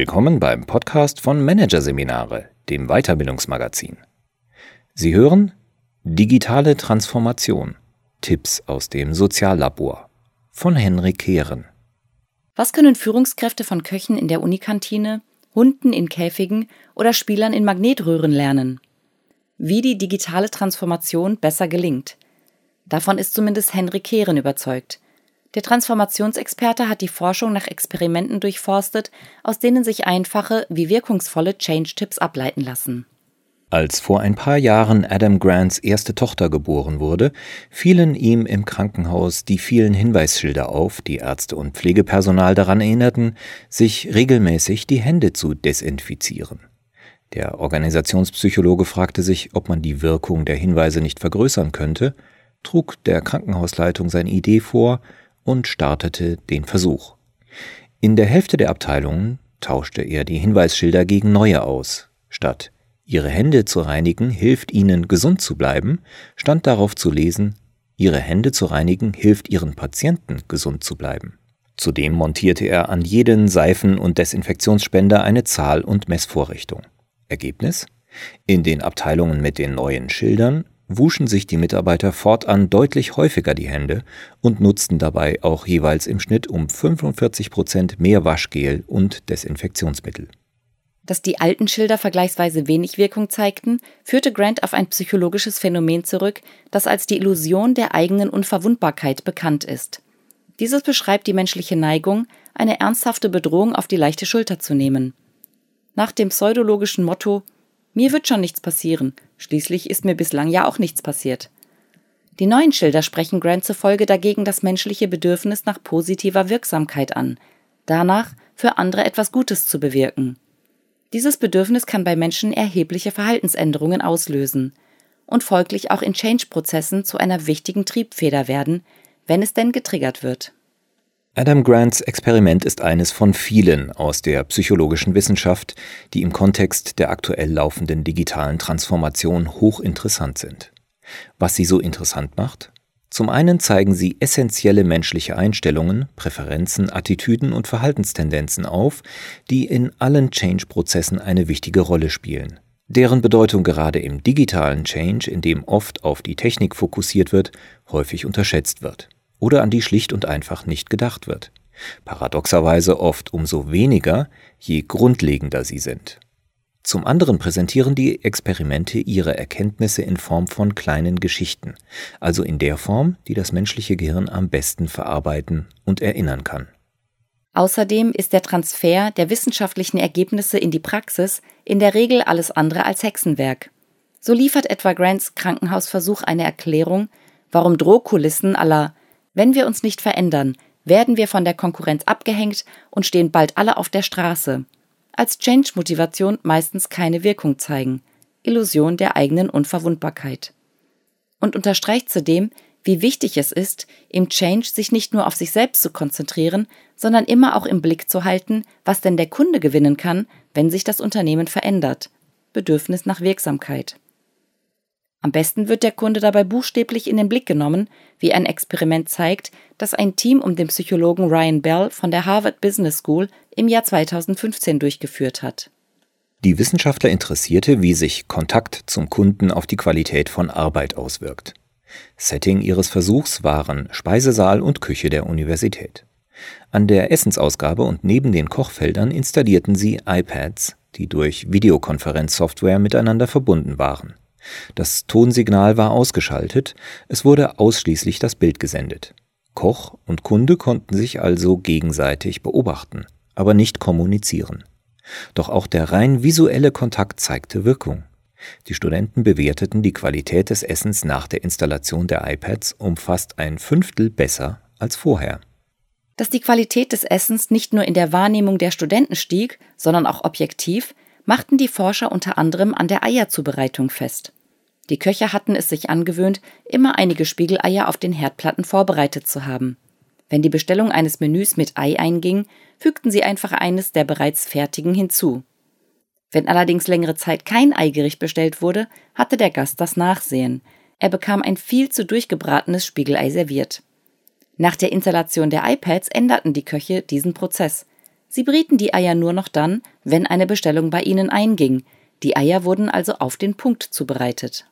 Willkommen beim Podcast von Managerseminare, dem Weiterbildungsmagazin. Sie hören Digitale Transformation. Tipps aus dem Soziallabor von Henrik Kehren. Was können Führungskräfte von Köchen in der Unikantine, Hunden in Käfigen oder Spielern in Magnetröhren lernen? Wie die digitale Transformation besser gelingt. Davon ist zumindest Henrik Kehren überzeugt – der Transformationsexperte hat die Forschung nach Experimenten durchforstet, aus denen sich einfache wie wirkungsvolle Change-Tipps ableiten lassen. Als vor ein paar Jahren Adam Grants erste Tochter geboren wurde, fielen ihm im Krankenhaus die vielen Hinweisschilder auf, die Ärzte und Pflegepersonal daran erinnerten, sich regelmäßig die Hände zu desinfizieren. Der Organisationspsychologe fragte sich, ob man die Wirkung der Hinweise nicht vergrößern könnte, trug der Krankenhausleitung seine Idee vor und startete den Versuch. In der Hälfte der Abteilungen tauschte er die Hinweisschilder gegen neue aus. Statt Ihre Hände zu reinigen hilft Ihnen gesund zu bleiben, stand darauf zu lesen Ihre Hände zu reinigen hilft Ihren Patienten gesund zu bleiben. Zudem montierte er an jeden Seifen- und Desinfektionsspender eine Zahl- und Messvorrichtung. Ergebnis? In den Abteilungen mit den neuen Schildern wuschen sich die Mitarbeiter fortan deutlich häufiger die Hände und nutzten dabei auch jeweils im Schnitt um 45 Prozent mehr Waschgel und Desinfektionsmittel. Dass die alten Schilder vergleichsweise wenig Wirkung zeigten, führte Grant auf ein psychologisches Phänomen zurück, das als die Illusion der eigenen Unverwundbarkeit bekannt ist. Dieses beschreibt die menschliche Neigung, eine ernsthafte Bedrohung auf die leichte Schulter zu nehmen. Nach dem pseudologischen Motto Mir wird schon nichts passieren, Schließlich ist mir bislang ja auch nichts passiert. Die neuen Schilder sprechen Grant zufolge dagegen das menschliche Bedürfnis nach positiver Wirksamkeit an, danach für andere etwas Gutes zu bewirken. Dieses Bedürfnis kann bei Menschen erhebliche Verhaltensänderungen auslösen und folglich auch in Change-Prozessen zu einer wichtigen Triebfeder werden, wenn es denn getriggert wird. Adam Grants Experiment ist eines von vielen aus der psychologischen Wissenschaft, die im Kontext der aktuell laufenden digitalen Transformation hochinteressant sind. Was sie so interessant macht? Zum einen zeigen sie essentielle menschliche Einstellungen, Präferenzen, Attitüden und Verhaltenstendenzen auf, die in allen Change-Prozessen eine wichtige Rolle spielen. Deren Bedeutung gerade im digitalen Change, in dem oft auf die Technik fokussiert wird, häufig unterschätzt wird oder an die schlicht und einfach nicht gedacht wird. Paradoxerweise oft umso weniger, je grundlegender sie sind. Zum anderen präsentieren die Experimente ihre Erkenntnisse in Form von kleinen Geschichten, also in der Form, die das menschliche Gehirn am besten verarbeiten und erinnern kann. Außerdem ist der Transfer der wissenschaftlichen Ergebnisse in die Praxis in der Regel alles andere als Hexenwerk. So liefert etwa Grants Krankenhausversuch eine Erklärung, warum Drohkulissen aller wenn wir uns nicht verändern, werden wir von der Konkurrenz abgehängt und stehen bald alle auf der Straße. Als Change-Motivation meistens keine Wirkung zeigen. Illusion der eigenen Unverwundbarkeit. Und unterstreicht zudem, wie wichtig es ist, im Change sich nicht nur auf sich selbst zu konzentrieren, sondern immer auch im Blick zu halten, was denn der Kunde gewinnen kann, wenn sich das Unternehmen verändert. Bedürfnis nach Wirksamkeit. Am besten wird der Kunde dabei buchstäblich in den Blick genommen, wie ein Experiment zeigt, das ein Team um den Psychologen Ryan Bell von der Harvard Business School im Jahr 2015 durchgeführt hat. Die Wissenschaftler interessierte, wie sich Kontakt zum Kunden auf die Qualität von Arbeit auswirkt. Setting ihres Versuchs waren Speisesaal und Küche der Universität. An der Essensausgabe und neben den Kochfeldern installierten sie iPads, die durch Videokonferenzsoftware miteinander verbunden waren. Das Tonsignal war ausgeschaltet, es wurde ausschließlich das Bild gesendet. Koch und Kunde konnten sich also gegenseitig beobachten, aber nicht kommunizieren. Doch auch der rein visuelle Kontakt zeigte Wirkung. Die Studenten bewerteten die Qualität des Essens nach der Installation der iPads um fast ein Fünftel besser als vorher. Dass die Qualität des Essens nicht nur in der Wahrnehmung der Studenten stieg, sondern auch objektiv, machten die Forscher unter anderem an der Eierzubereitung fest. Die Köche hatten es sich angewöhnt, immer einige Spiegeleier auf den Herdplatten vorbereitet zu haben. Wenn die Bestellung eines Menüs mit Ei einging, fügten sie einfach eines der bereits fertigen hinzu. Wenn allerdings längere Zeit kein Eigericht bestellt wurde, hatte der Gast das Nachsehen. Er bekam ein viel zu durchgebratenes Spiegelei serviert. Nach der Installation der iPads änderten die Köche diesen Prozess. Sie brieten die Eier nur noch dann, wenn eine Bestellung bei ihnen einging. Die Eier wurden also auf den Punkt zubereitet.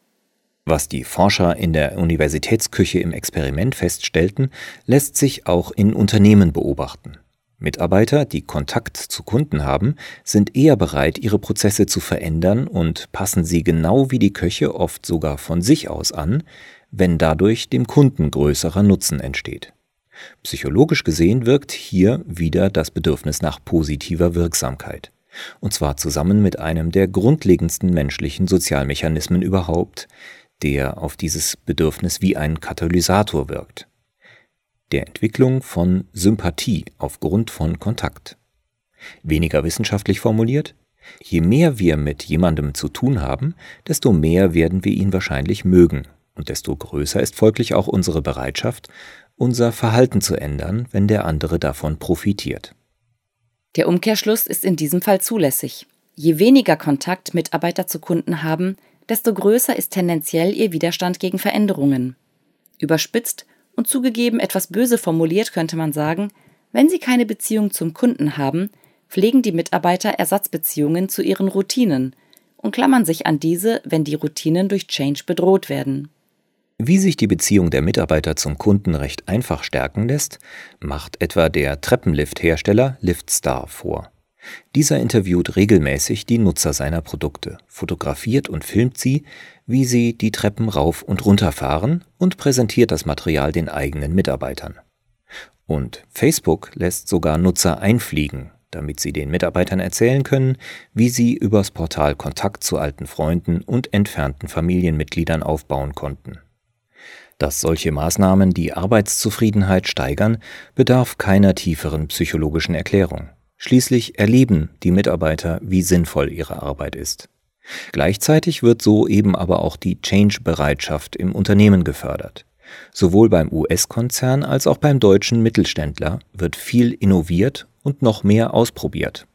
Was die Forscher in der Universitätsküche im Experiment feststellten, lässt sich auch in Unternehmen beobachten. Mitarbeiter, die Kontakt zu Kunden haben, sind eher bereit, ihre Prozesse zu verändern und passen sie genau wie die Köche oft sogar von sich aus an, wenn dadurch dem Kunden größerer Nutzen entsteht. Psychologisch gesehen wirkt hier wieder das Bedürfnis nach positiver Wirksamkeit. Und zwar zusammen mit einem der grundlegendsten menschlichen Sozialmechanismen überhaupt, der auf dieses Bedürfnis wie ein Katalysator wirkt. Der Entwicklung von Sympathie aufgrund von Kontakt. Weniger wissenschaftlich formuliert, je mehr wir mit jemandem zu tun haben, desto mehr werden wir ihn wahrscheinlich mögen, und desto größer ist folglich auch unsere Bereitschaft, unser Verhalten zu ändern, wenn der andere davon profitiert. Der Umkehrschluss ist in diesem Fall zulässig. Je weniger Kontakt Mitarbeiter zu Kunden haben, desto größer ist tendenziell ihr Widerstand gegen Veränderungen. Überspitzt und zugegeben etwas böse formuliert könnte man sagen, wenn sie keine Beziehung zum Kunden haben, pflegen die Mitarbeiter Ersatzbeziehungen zu ihren Routinen und klammern sich an diese, wenn die Routinen durch Change bedroht werden. Wie sich die Beziehung der Mitarbeiter zum Kunden recht einfach stärken lässt, macht etwa der Treppenlift-Hersteller Liftstar vor. Dieser interviewt regelmäßig die Nutzer seiner Produkte, fotografiert und filmt sie, wie sie die Treppen rauf und runter fahren und präsentiert das Material den eigenen Mitarbeitern. Und Facebook lässt sogar Nutzer einfliegen, damit sie den Mitarbeitern erzählen können, wie sie übers Portal Kontakt zu alten Freunden und entfernten Familienmitgliedern aufbauen konnten. Dass solche Maßnahmen die Arbeitszufriedenheit steigern, bedarf keiner tieferen psychologischen Erklärung. Schließlich erleben die Mitarbeiter, wie sinnvoll ihre Arbeit ist. Gleichzeitig wird so eben aber auch die Change-Bereitschaft im Unternehmen gefördert. Sowohl beim US-Konzern als auch beim deutschen Mittelständler wird viel innoviert und noch mehr ausprobiert.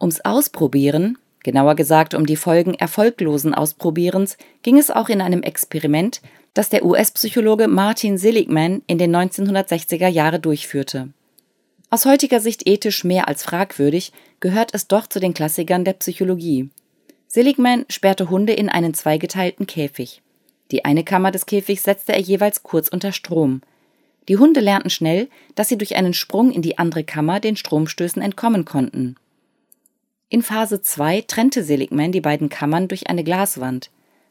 Ums Ausprobieren, genauer gesagt um die Folgen erfolglosen Ausprobierens, ging es auch in einem Experiment, das der US-Psychologe Martin Seligman in den 1960er Jahre durchführte. Aus heutiger Sicht ethisch mehr als fragwürdig, gehört es doch zu den Klassikern der Psychologie. Seligman sperrte Hunde in einen zweigeteilten Käfig. Die eine Kammer des Käfigs setzte er jeweils kurz unter Strom. Die Hunde lernten schnell, dass sie durch einen Sprung in die andere Kammer den Stromstößen entkommen konnten. In Phase 2 trennte Seligman die beiden Kammern durch eine Glaswand.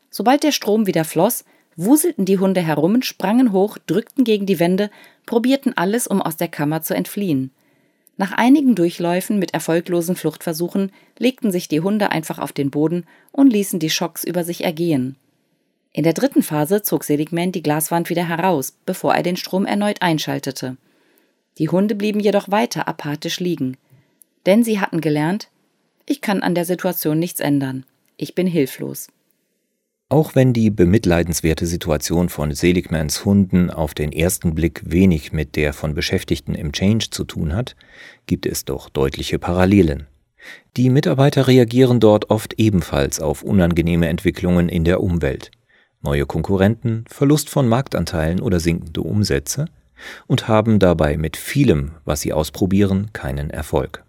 Sobald der Strom wieder floss, wuselten die Hunde herum, sprangen hoch, drückten gegen die Wände, probierten alles, um aus der Kammer zu entfliehen. Nach einigen Durchläufen mit erfolglosen Fluchtversuchen legten sich die Hunde einfach auf den Boden und ließen die Schocks über sich ergehen. In der dritten Phase zog Seligman die Glaswand wieder heraus, bevor er den Strom erneut einschaltete. Die Hunde blieben jedoch weiter apathisch liegen. Denn sie hatten gelernt, ich kann an der Situation nichts ändern. Ich bin hilflos. Auch wenn die bemitleidenswerte Situation von Seligmans Hunden auf den ersten Blick wenig mit der von Beschäftigten im Change zu tun hat, gibt es doch deutliche Parallelen. Die Mitarbeiter reagieren dort oft ebenfalls auf unangenehme Entwicklungen in der Umwelt, neue Konkurrenten, Verlust von Marktanteilen oder sinkende Umsätze und haben dabei mit vielem, was sie ausprobieren, keinen Erfolg.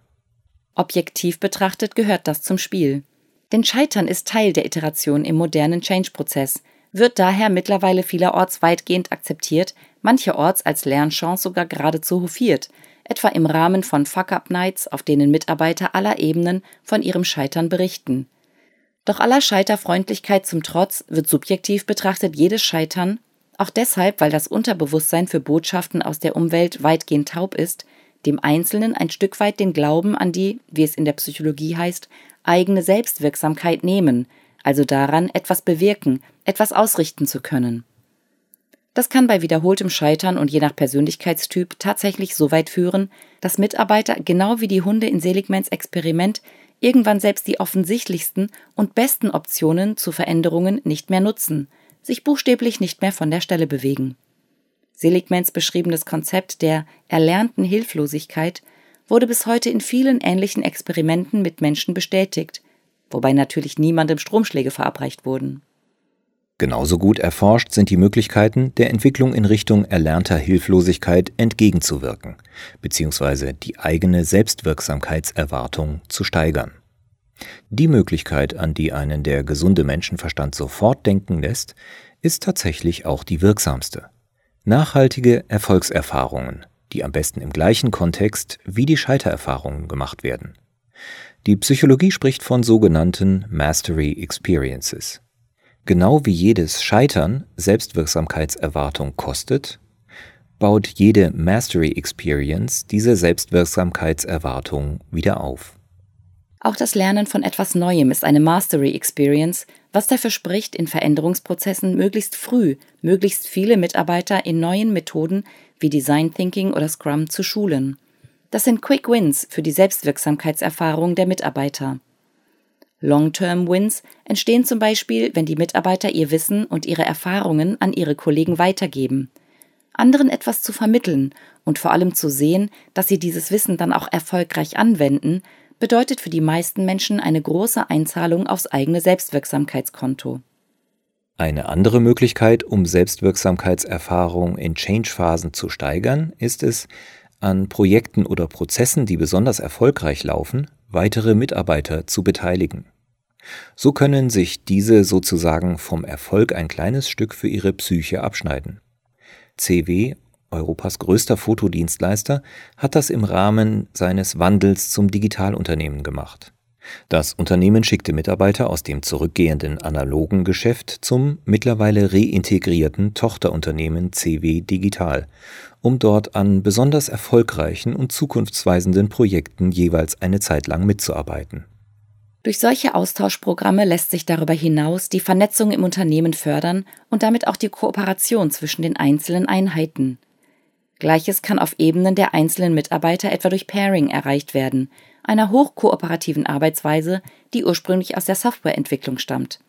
Objektiv betrachtet gehört das zum Spiel. Denn Scheitern ist Teil der Iteration im modernen Change-Prozess, wird daher mittlerweile vielerorts weitgehend akzeptiert, mancherorts als Lernchance sogar geradezu hofiert, etwa im Rahmen von Fuck-Up-Nights, auf denen Mitarbeiter aller Ebenen von ihrem Scheitern berichten. Doch aller Scheiterfreundlichkeit zum Trotz wird subjektiv betrachtet jedes Scheitern, auch deshalb, weil das Unterbewusstsein für Botschaften aus der Umwelt weitgehend taub ist, dem Einzelnen ein Stück weit den Glauben an die, wie es in der Psychologie heißt, eigene Selbstwirksamkeit nehmen, also daran, etwas bewirken, etwas ausrichten zu können. Das kann bei wiederholtem Scheitern und je nach Persönlichkeitstyp tatsächlich so weit führen, dass Mitarbeiter genau wie die Hunde in Seligmans Experiment irgendwann selbst die offensichtlichsten und besten Optionen zu Veränderungen nicht mehr nutzen, sich buchstäblich nicht mehr von der Stelle bewegen. Seligmans beschriebenes Konzept der erlernten Hilflosigkeit wurde bis heute in vielen ähnlichen Experimenten mit Menschen bestätigt, wobei natürlich niemandem Stromschläge verabreicht wurden. Genauso gut erforscht sind die Möglichkeiten, der Entwicklung in Richtung erlernter Hilflosigkeit entgegenzuwirken, bzw. die eigene Selbstwirksamkeitserwartung zu steigern. Die Möglichkeit, an die einen der gesunde Menschenverstand sofort denken lässt, ist tatsächlich auch die wirksamste. Nachhaltige Erfolgserfahrungen, die am besten im gleichen Kontext wie die Scheitererfahrungen gemacht werden. Die Psychologie spricht von sogenannten Mastery Experiences. Genau wie jedes Scheitern Selbstwirksamkeitserwartung kostet, baut jede Mastery Experience diese Selbstwirksamkeitserwartung wieder auf. Auch das Lernen von etwas Neuem ist eine Mastery Experience, was dafür spricht, in Veränderungsprozessen möglichst früh möglichst viele Mitarbeiter in neuen Methoden wie Design Thinking oder Scrum zu schulen. Das sind Quick Wins für die Selbstwirksamkeitserfahrung der Mitarbeiter. Long-Term-Wins entstehen zum Beispiel, wenn die Mitarbeiter ihr Wissen und ihre Erfahrungen an ihre Kollegen weitergeben. Anderen etwas zu vermitteln und vor allem zu sehen, dass sie dieses Wissen dann auch erfolgreich anwenden, bedeutet für die meisten Menschen eine große Einzahlung aufs eigene Selbstwirksamkeitskonto. Eine andere Möglichkeit, um Selbstwirksamkeitserfahrung in Change-Phasen zu steigern, ist es, an Projekten oder Prozessen, die besonders erfolgreich laufen, weitere Mitarbeiter zu beteiligen. So können sich diese sozusagen vom Erfolg ein kleines Stück für ihre Psyche abschneiden. CW, Europas größter Fotodienstleister, hat das im Rahmen seines Wandels zum Digitalunternehmen gemacht. Das Unternehmen schickte Mitarbeiter aus dem zurückgehenden analogen Geschäft zum mittlerweile reintegrierten Tochterunternehmen CW Digital, um dort an besonders erfolgreichen und zukunftsweisenden Projekten jeweils eine Zeit lang mitzuarbeiten. Durch solche Austauschprogramme lässt sich darüber hinaus die Vernetzung im Unternehmen fördern und damit auch die Kooperation zwischen den einzelnen Einheiten. Gleiches kann auf Ebenen der einzelnen Mitarbeiter etwa durch Pairing erreicht werden, einer hochkooperativen Arbeitsweise, die ursprünglich aus der Softwareentwicklung stammt.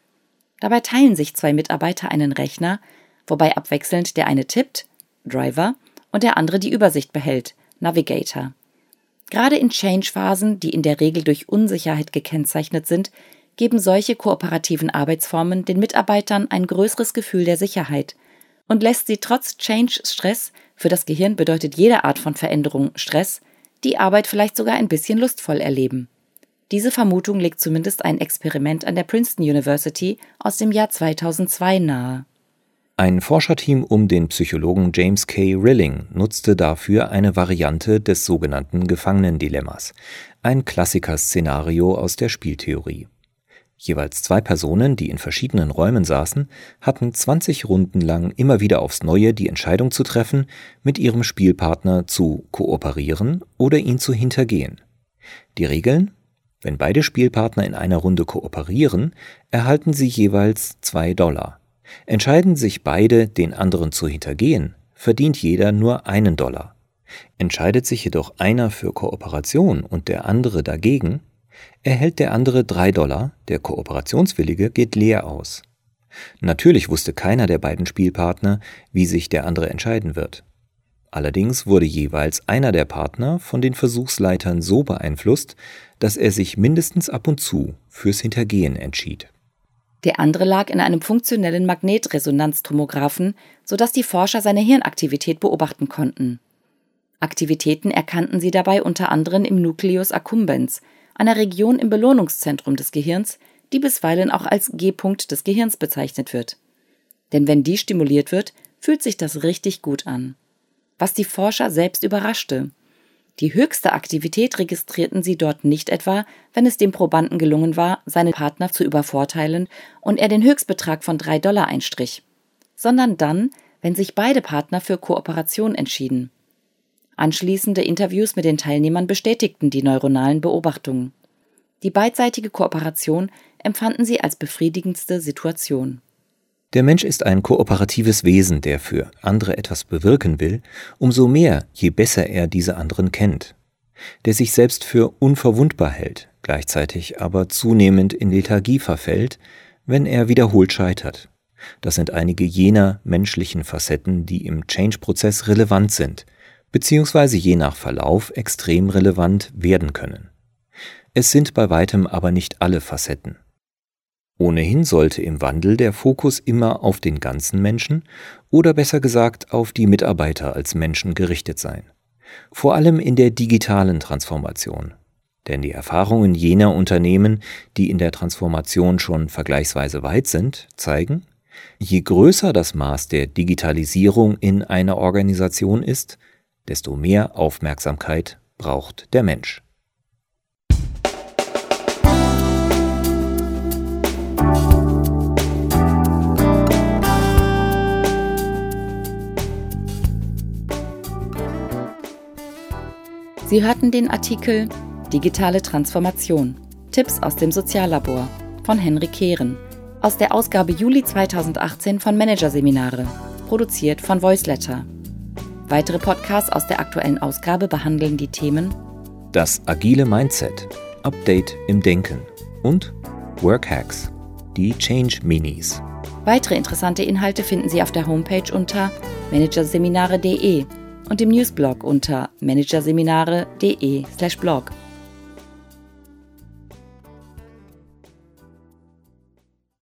Dabei teilen sich zwei Mitarbeiter einen Rechner, wobei abwechselnd der eine tippt, Driver, und der andere die Übersicht behält, Navigator. Gerade in Change-Phasen, die in der Regel durch Unsicherheit gekennzeichnet sind, geben solche kooperativen Arbeitsformen den Mitarbeitern ein größeres Gefühl der Sicherheit und lässt sie trotz Change-Stress, für das Gehirn bedeutet jede Art von Veränderung Stress, die Arbeit vielleicht sogar ein bisschen lustvoll erleben. Diese Vermutung legt zumindest ein Experiment an der Princeton University aus dem Jahr 2002 nahe. Ein Forscherteam um den Psychologen James K. Rilling nutzte dafür eine Variante des sogenannten Gefangenendilemmas, ein Klassikerszenario aus der Spieltheorie. Jeweils zwei Personen, die in verschiedenen Räumen saßen, hatten 20 Runden lang immer wieder aufs Neue die Entscheidung zu treffen, mit ihrem Spielpartner zu kooperieren oder ihn zu hintergehen. Die Regeln? Wenn beide Spielpartner in einer Runde kooperieren, erhalten sie jeweils zwei Dollar. Entscheiden sich beide, den anderen zu hintergehen, verdient jeder nur einen Dollar. Entscheidet sich jedoch einer für Kooperation und der andere dagegen, erhält der andere drei Dollar, der Kooperationswillige geht leer aus. Natürlich wusste keiner der beiden Spielpartner, wie sich der andere entscheiden wird. Allerdings wurde jeweils einer der Partner von den Versuchsleitern so beeinflusst, dass er sich mindestens ab und zu fürs Hintergehen entschied. Der andere lag in einem funktionellen Magnetresonanztomographen, sodass die Forscher seine Hirnaktivität beobachten konnten. Aktivitäten erkannten sie dabei unter anderem im Nucleus accumbens, einer Region im Belohnungszentrum des Gehirns, die bisweilen auch als G-Punkt des Gehirns bezeichnet wird. Denn wenn die stimuliert wird, fühlt sich das richtig gut an. Was die Forscher selbst überraschte. Die höchste Aktivität registrierten sie dort nicht etwa, wenn es dem Probanden gelungen war, seinen Partner zu übervorteilen und er den Höchstbetrag von drei Dollar einstrich, sondern dann, wenn sich beide Partner für Kooperation entschieden. Anschließende Interviews mit den Teilnehmern bestätigten die neuronalen Beobachtungen. Die beidseitige Kooperation empfanden sie als befriedigendste Situation. Der Mensch ist ein kooperatives Wesen, der für andere etwas bewirken will, umso mehr, je besser er diese anderen kennt, der sich selbst für unverwundbar hält, gleichzeitig aber zunehmend in Lethargie verfällt, wenn er wiederholt scheitert. Das sind einige jener menschlichen Facetten, die im Change-Prozess relevant sind – beziehungsweise je nach Verlauf extrem relevant werden können. Es sind bei weitem aber nicht alle Facetten. Ohnehin sollte im Wandel der Fokus immer auf den ganzen Menschen oder besser gesagt auf die Mitarbeiter als Menschen gerichtet sein. Vor allem in der digitalen Transformation. Denn die Erfahrungen jener Unternehmen, die in der Transformation schon vergleichsweise weit sind, zeigen, je größer das Maß der Digitalisierung in einer Organisation ist, desto mehr Aufmerksamkeit braucht der Mensch. Sie hörten den Artikel Digitale Transformation. Tipps aus dem Soziallabor von Henrik Kehren aus der Ausgabe Juli 2018 von Managerseminare, produziert von Voiceletter. Weitere Podcasts aus der aktuellen Ausgabe behandeln die Themen Das agile Mindset, Update im Denken und Workhacks, die Change Minis. Weitere interessante Inhalte finden Sie auf der Homepage unter managerseminare.de und im Newsblog unter managerseminare.de/blog.